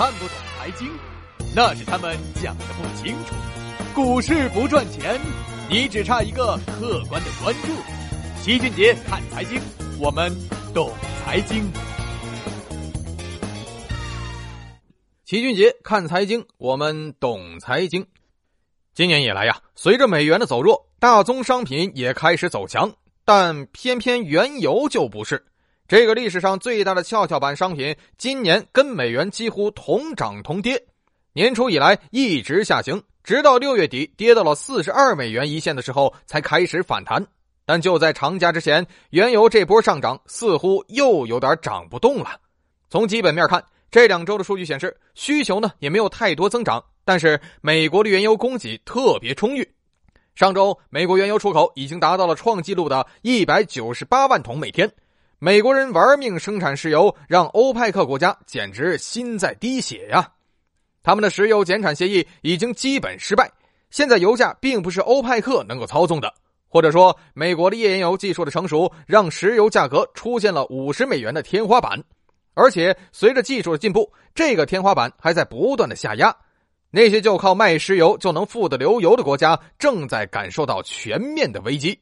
看不懂财经，那是他们讲的不清楚。股市不赚钱，你只差一个客观的关注。齐俊杰看财经，我们懂财经。齐俊杰看财经，我们懂财经。今年以来呀，随着美元的走弱，大宗商品也开始走强，但偏偏原油就不是。这个历史上最大的跷跷板商品，今年跟美元几乎同涨同跌，年初以来一直下行，直到六月底跌到了四十二美元一线的时候才开始反弹。但就在长假之前，原油这波上涨似乎又有点涨不动了。从基本面看，这两周的数据显示，需求呢也没有太多增长，但是美国的原油供给特别充裕。上周，美国原油出口已经达到了创纪录的一百九十八万桶每天。美国人玩命生产石油，让欧派克国家简直心在滴血呀！他们的石油减产协议已经基本失败，现在油价并不是欧派克能够操纵的，或者说，美国的页岩油技术的成熟，让石油价格出现了五十美元的天花板，而且随着技术的进步，这个天花板还在不断的下压。那些就靠卖石油就能富得流油的国家，正在感受到全面的危机。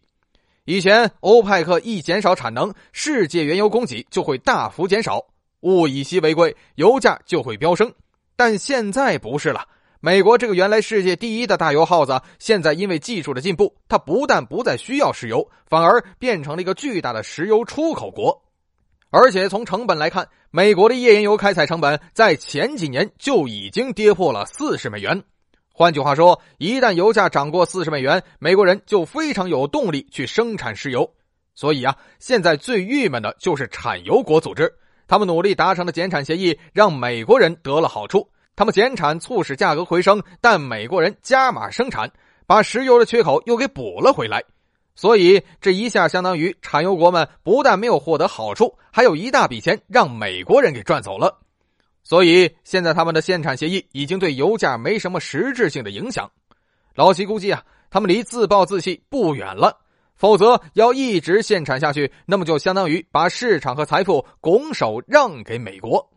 以前，欧派克一减少产能，世界原油供给就会大幅减少，物以稀为贵，油价就会飙升。但现在不是了，美国这个原来世界第一的大油耗子，现在因为技术的进步，它不但不再需要石油，反而变成了一个巨大的石油出口国。而且从成本来看，美国的页岩油开采成本在前几年就已经跌破了四十美元。换句话说，一旦油价涨过四十美元，美国人就非常有动力去生产石油。所以啊，现在最郁闷的就是产油国组织，他们努力达成的减产协议让美国人得了好处，他们减产促使价格回升，但美国人加码生产，把石油的缺口又给补了回来。所以这一下相当于产油国们不但没有获得好处，还有一大笔钱让美国人给赚走了。所以现在他们的限产协议已经对油价没什么实质性的影响。老齐估计啊，他们离自暴自弃不远了。否则要一直限产下去，那么就相当于把市场和财富拱手让给美国。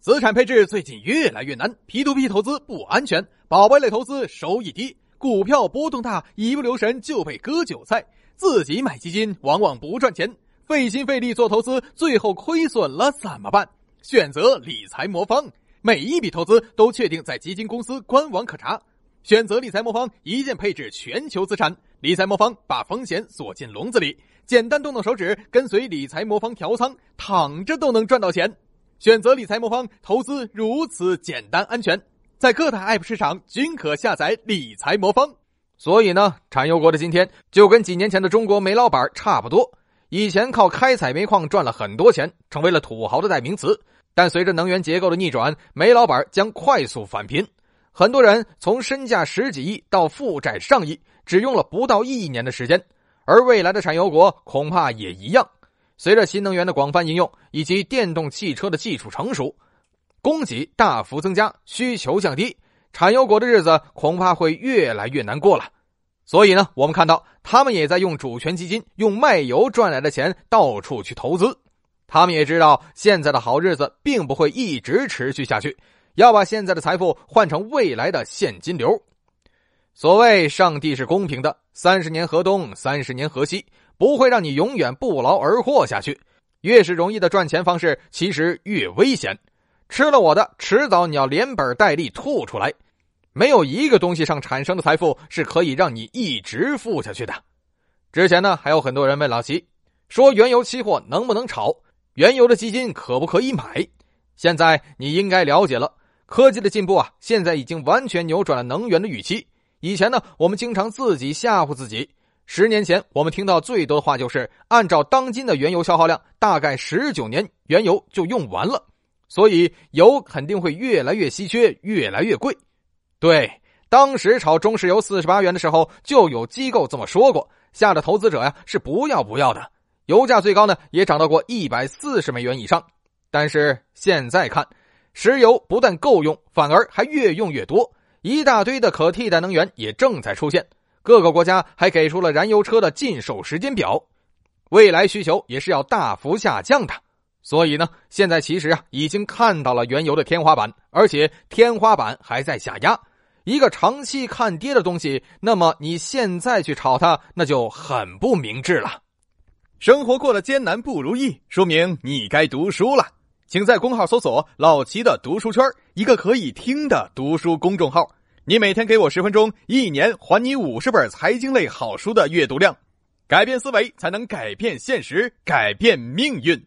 资产配置最近越来越难，P to P 投资不安全，宝贝类投资收益低，股票波动大，一不留神就被割韭菜。自己买基金往往不赚钱，费心费力做投资，最后亏损了怎么办？选择理财魔方，每一笔投资都确定在基金公司官网可查。选择理财魔方，一键配置全球资产。理财魔方把风险锁进笼子里，简单动动手指，跟随理财魔方调仓，躺着都能赚到钱。选择理财魔方，投资如此简单安全，在各大 App 市场均可下载理财魔方。所以呢，产油国的今天就跟几年前的中国煤老板差不多。以前靠开采煤矿赚了很多钱，成为了土豪的代名词。但随着能源结构的逆转，煤老板将快速返贫，很多人从身价十几亿到负债上亿，只用了不到一年的时间。而未来的产油国恐怕也一样。随着新能源的广泛应用以及电动汽车的技术成熟，供给大幅增加，需求降低，产油国的日子恐怕会越来越难过了。所以呢，我们看到他们也在用主权基金，用卖油赚来的钱到处去投资。他们也知道现在的好日子并不会一直持续下去，要把现在的财富换成未来的现金流。所谓上帝是公平的，三十年河东，三十年河西，不会让你永远不劳而获下去。越是容易的赚钱方式，其实越危险。吃了我的，迟早你要连本带利吐出来。没有一个东西上产生的财富是可以让你一直富下去的。之前呢，还有很多人问老齐，说原油期货能不能炒？原油的基金可不可以买？现在你应该了解了，科技的进步啊，现在已经完全扭转了能源的预期。以前呢，我们经常自己吓唬自己。十年前，我们听到最多的话就是，按照当今的原油消耗量，大概十九年原油就用完了，所以油肯定会越来越稀缺，越来越贵。对，当时炒中石油四十八元的时候，就有机构这么说过，吓得投资者呀是不要不要的。油价最高呢，也涨到过一百四十美元以上。但是现在看，石油不但够用，反而还越用越多，一大堆的可替代能源也正在出现。各个国家还给出了燃油车的禁售时间表，未来需求也是要大幅下降的。所以呢，现在其实啊，已经看到了原油的天花板，而且天花板还在下压。一个长期看跌的东西，那么你现在去炒它，那就很不明智了。生活过得艰难不如意，说明你该读书了。请在公号搜索“老齐的读书圈”，一个可以听的读书公众号。你每天给我十分钟，一年还你五十本财经类好书的阅读量。改变思维，才能改变现实，改变命运。